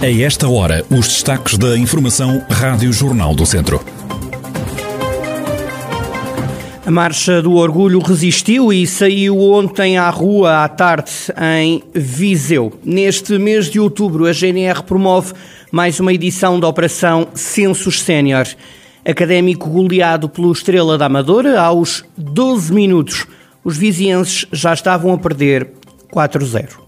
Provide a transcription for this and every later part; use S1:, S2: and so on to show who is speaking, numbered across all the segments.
S1: A esta hora, os destaques da Informação Rádio Jornal do Centro.
S2: A Marcha do Orgulho resistiu e saiu ontem à rua à tarde em Viseu. Neste mês de outubro, a GNR promove mais uma edição da Operação Censos Sénior. Académico goleado pelo Estrela da Amadora aos 12 minutos. Os vizienses já estavam a perder 4-0.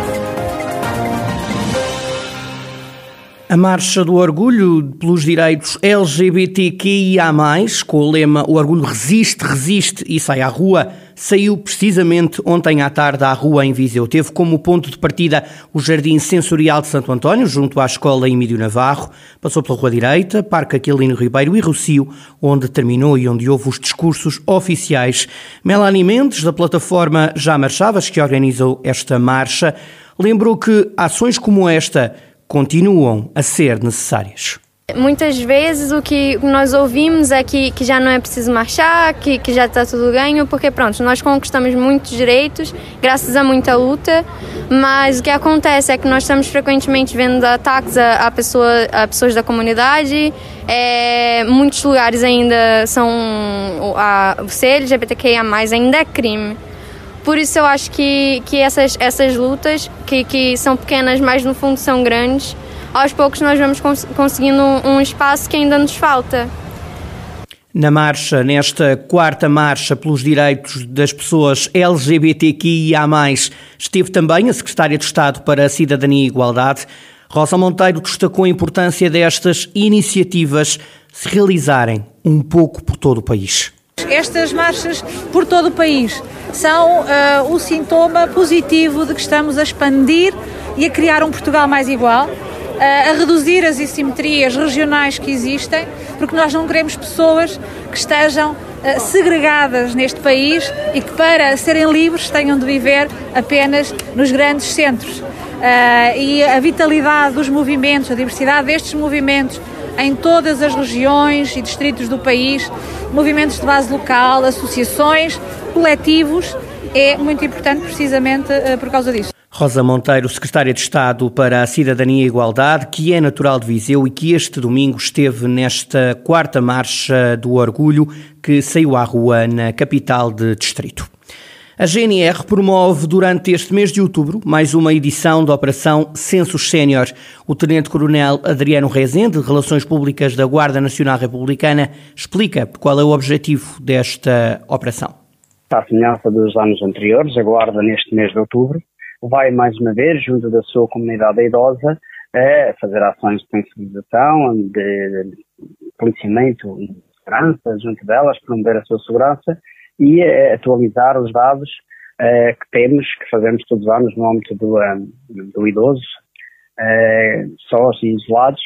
S2: A Marcha do Orgulho pelos Direitos LGBTQIA, com o lema O Orgulho Resiste, Resiste e Sai à Rua, saiu precisamente ontem à tarde à rua em Viseu. Teve como ponto de partida o Jardim Sensorial de Santo António, junto à Escola Emílio Navarro. Passou pela Rua Direita, Parque Aquilino Ribeiro e Rocio, onde terminou e onde houve os discursos oficiais. Melanie Mendes, da plataforma Já Marchavas, que organizou esta marcha, lembrou que ações como esta continuam a ser necessárias.
S3: Muitas vezes o que nós ouvimos é que, que já não é preciso marchar, que, que já está tudo ganho, porque pronto, nós conquistamos muitos direitos graças a muita luta, mas o que acontece é que nós estamos frequentemente vendo ataques a, a, pessoa, a pessoas da comunidade, é, muitos lugares ainda são, a, ser LGBTQIA+, ainda é crime. Por isso eu acho que, que essas, essas lutas, que, que são pequenas, mas no fundo são grandes, aos poucos nós vamos cons conseguindo um, um espaço que ainda nos falta.
S2: Na marcha, nesta quarta marcha pelos direitos das pessoas LGBTQIA+, esteve também a Secretária de Estado para a Cidadania e Igualdade. Rosa Monteiro destacou a importância destas iniciativas se realizarem um pouco por todo o país.
S4: Estas marchas por todo o país são uh, o sintoma positivo de que estamos a expandir e a criar um Portugal mais igual, uh, a reduzir as assimetrias regionais que existem, porque nós não queremos pessoas que estejam uh, segregadas neste país e que, para serem livres, tenham de viver apenas nos grandes centros. e a vitalidade dos movimentos, a diversidade destes movimentos em todas as regiões e distritos do país, movimentos de base local, associações, coletivos, é muito importante precisamente uh, por causa disso.
S2: Rosa Monteiro, Secretária de Estado para a Cidadania e Igualdade, que é natural de Viseu e que este domingo esteve nesta quarta marcha do orgulho que saiu à rua na capital de distrito. A GNR promove durante este mês de outubro mais uma edição da Operação Censos Sénior. O Tenente-Coronel Adriano Rezende, de Relações Públicas da Guarda Nacional Republicana, explica qual é o objetivo desta operação.
S5: À semelhança dos anos anteriores, a Guarda, neste mês de outubro, vai mais uma vez, junto da sua comunidade idosa, a fazer ações de sensibilização, de policiamento e segurança junto delas, promover a sua segurança e uh, atualizar os dados uh, que temos, que fazemos todos os anos no âmbito do, um, do idoso, uh, sós e isolados,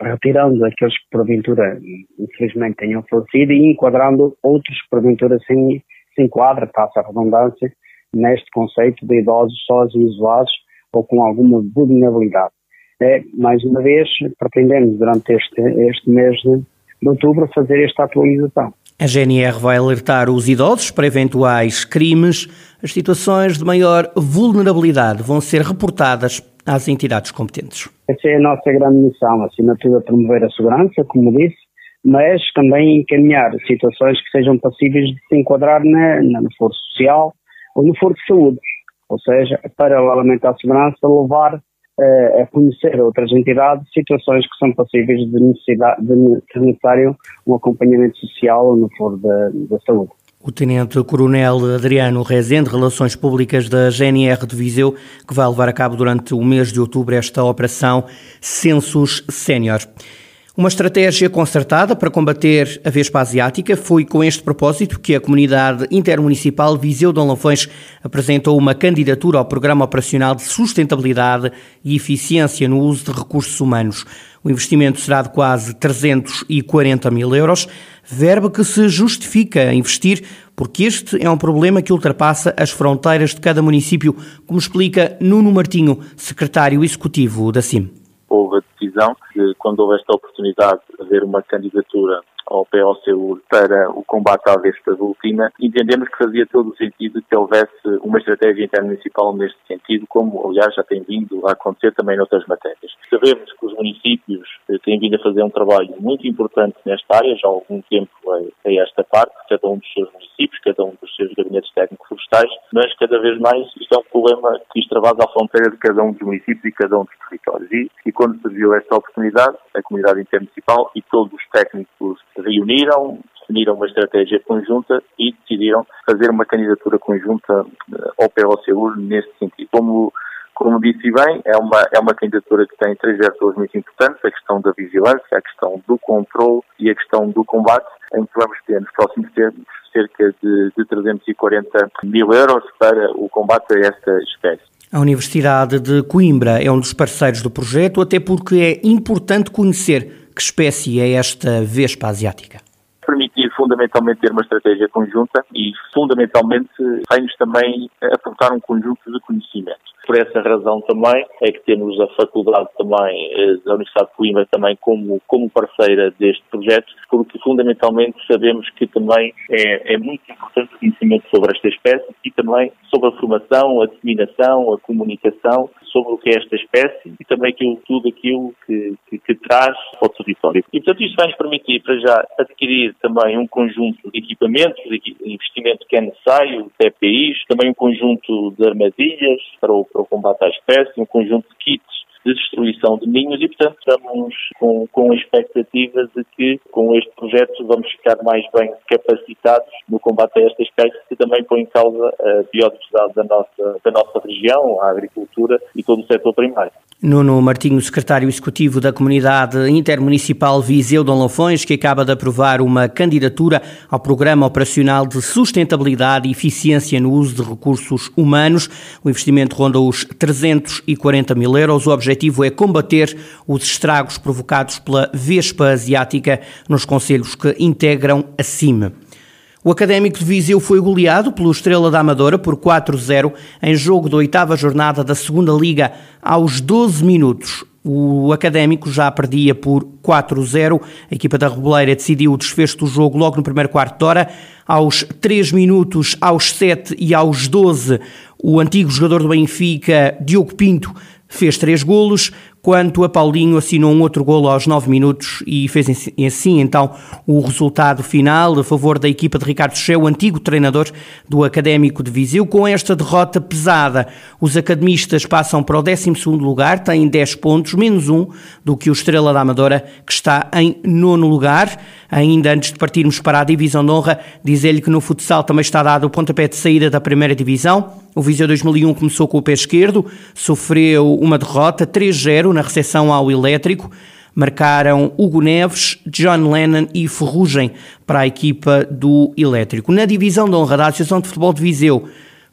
S5: retirando aqueles que porventura infelizmente tenham falecido e enquadrando outros que porventura se, se enquadra, passa a redundância, neste conceito de idosos sós e isolados ou com alguma vulnerabilidade. É, mais uma vez, pretendemos durante este, este mês de outubro fazer esta atualização.
S2: A GNR vai alertar os idosos para eventuais crimes. As situações de maior vulnerabilidade vão ser reportadas às entidades competentes.
S5: Essa é a nossa grande missão, acima de tudo, a promover a segurança, como disse, mas também encaminhar situações que sejam passíveis de se enquadrar na, na, no foro social ou no foro de saúde. Ou seja, paralelamente à segurança, levar a conhecer outras entidades situações que são passíveis de necessidade de necessário um acompanhamento social no foro da, da saúde.
S2: O Tenente-Coronel Adriano Rezende, Relações Públicas da GNR de Viseu, que vai levar a cabo durante o mês de outubro esta operação Census Sénior. Uma estratégia concertada para combater a Vespa Asiática foi com este propósito que a Comunidade Intermunicipal Viseu Dom Lafões apresentou uma candidatura ao Programa Operacional de Sustentabilidade e Eficiência no Uso de Recursos Humanos. O investimento será de quase 340 mil euros, verba que se justifica investir porque este é um problema que ultrapassa as fronteiras de cada município, como explica Nuno Martinho, secretário executivo da CIM
S6: decisão que, quando houve esta oportunidade de haver uma candidatura ao POCU para o combate à vespa ultima, entendemos que fazia todo o sentido que houvesse uma estratégia intermunicipal neste sentido, como aliás já tem vindo a acontecer também noutras matérias. Sabemos que os municípios eh, têm vindo a fazer um trabalho muito importante nesta área, já há algum tempo a, esta parte, cada um dos seus municípios, cada um dos seus gabinetes técnicos florestais, mas cada vez mais isto é um problema que extravasa a fronteira de cada um dos municípios e cada um dos territórios. E, e quando surgiu esta oportunidade, a comunidade intermunicipal e todos os técnicos reuniram, definiram uma estratégia conjunta e decidiram fazer uma candidatura conjunta eh, ao POCU neste sentido. Como, como disse bem, é uma, é uma candidatura que tem três vetores muito importantes, a questão da vigilância, a questão do controle e a questão do combate, em que vamos ter nos próximos tempos cerca de, de 340 mil euros para o combate a esta espécie.
S2: A Universidade de Coimbra é um dos parceiros do projeto, até porque é importante conhecer que espécie é esta vespa asiática
S6: permitir fundamentalmente ter uma estratégia conjunta e fundamentalmente vai-nos também aportar um conjunto de conhecimento. Por essa razão também é que temos a faculdade também eh, da Universidade de Coimbra também como, como parceira deste projeto, porque fundamentalmente sabemos que também é, é muito importante o conhecimento sobre esta espécie e também sobre a formação, a disseminação, a comunicação sobre o que é esta espécie e também aquilo, tudo aquilo que, que, que traz para o território. E, portanto, isto vai nos permitir, para já, adquirir também um conjunto de equipamentos, de investimento que é necessário, TPIs, também um conjunto de armadilhas para o, para o combate à espécie, um conjunto de kits de destruição de ninhos e, portanto, estamos com, com a expectativa de que com este projeto vamos ficar mais bem capacitados no combate a esta espécie que também põe em causa a biodiversidade da nossa, da nossa região, a agricultura e todo o setor primário.
S2: Nuno Martinho, secretário executivo da Comunidade Intermunicipal Viseu Dom Lafões, que acaba de aprovar uma candidatura ao Programa Operacional de Sustentabilidade e Eficiência no Uso de Recursos Humanos. O investimento ronda os 340 mil euros. O objetivo é combater os estragos provocados pela Vespa Asiática nos conselhos que integram a CIME. O Académico de Viseu foi goleado pelo Estrela da Amadora por 4-0 em jogo da oitava jornada da Segunda Liga aos 12 minutos. O Académico já perdia por 4-0. A equipa da Reboleira decidiu o desfecho do jogo logo no primeiro quarto de hora. Aos 3 minutos, aos 7 e aos 12, o antigo jogador do Benfica, Diogo Pinto, fez três golos, quanto a Paulinho assinou um outro golo aos 9 minutos e fez assim então o resultado final a favor da equipa de Ricardo Cheu, antigo treinador do Académico de Viseu. Com esta derrota pesada, os academistas passam para o 12º lugar, têm 10 pontos, menos um do que o Estrela da Amadora, que está em nono lugar. Ainda antes de partirmos para a divisão de honra, dizer-lhe que no futsal também está dado o pontapé de saída da primeira divisão. O Viseu 2001 começou com o pé esquerdo, sofreu uma derrota 3-0 na recepção ao Elétrico. Marcaram Hugo Neves, John Lennon e Ferrugem para a equipa do Elétrico. Na divisão de honra da Associação de Futebol de Viseu,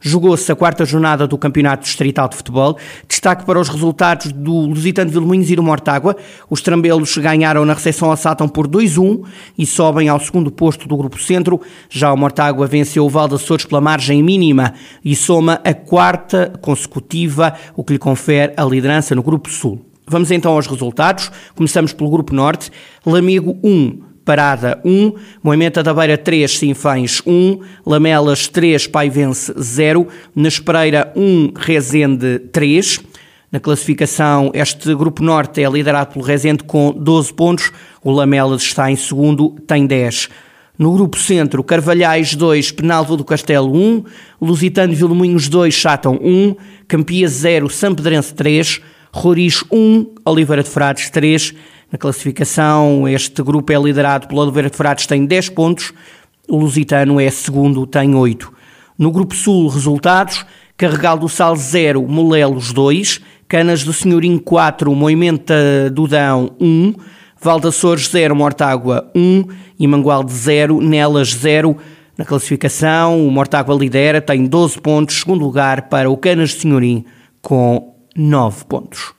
S2: Jogou-se a quarta jornada do Campeonato Distrital de Futebol. Destaque para os resultados do Lusitano de Vilmoinhos e do Mortágua. Os trambelos ganharam na recepção ao Sátão por 2-1 e sobem ao segundo posto do Grupo Centro. Já o Mortágua venceu o Val de Açores pela margem mínima e soma a quarta consecutiva, o que lhe confere a liderança no Grupo Sul. Vamos então aos resultados. Começamos pelo Grupo Norte. Lamego 1, Parada 1, Moimenta da Beira 3, Sinfães 1, Lamelas 3, Paivense 0, na Espereira 1, Rezende 3. Na classificação, este Grupo Norte é liderado pelo Rezende com 12 pontos, o Lamelas está em segundo, tem 10. No Grupo Centro, Carvalhais 2, Penalvo do Castelo 1, Lusitano de Vilmoinhos 2, Chatão 1, Campias 0, Sampedrense 3, Roriz 1, Oliveira de Frades 3, na classificação, este grupo é liderado pelo Oliveira de Frades, tem 10 pontos, o Lusitano é segundo, tem 8. No Grupo Sul, resultados: Carregal do Sal 0, Molelos 2, Canas do Senhorim 4, Moimenta do Dão 1, Valdaçores 0, Mortágua 1 e Mangualde 0, Nelas 0. Na classificação, o Mortágua lidera, tem 12 pontos, segundo lugar para o Canas de Senhorim com 9 pontos.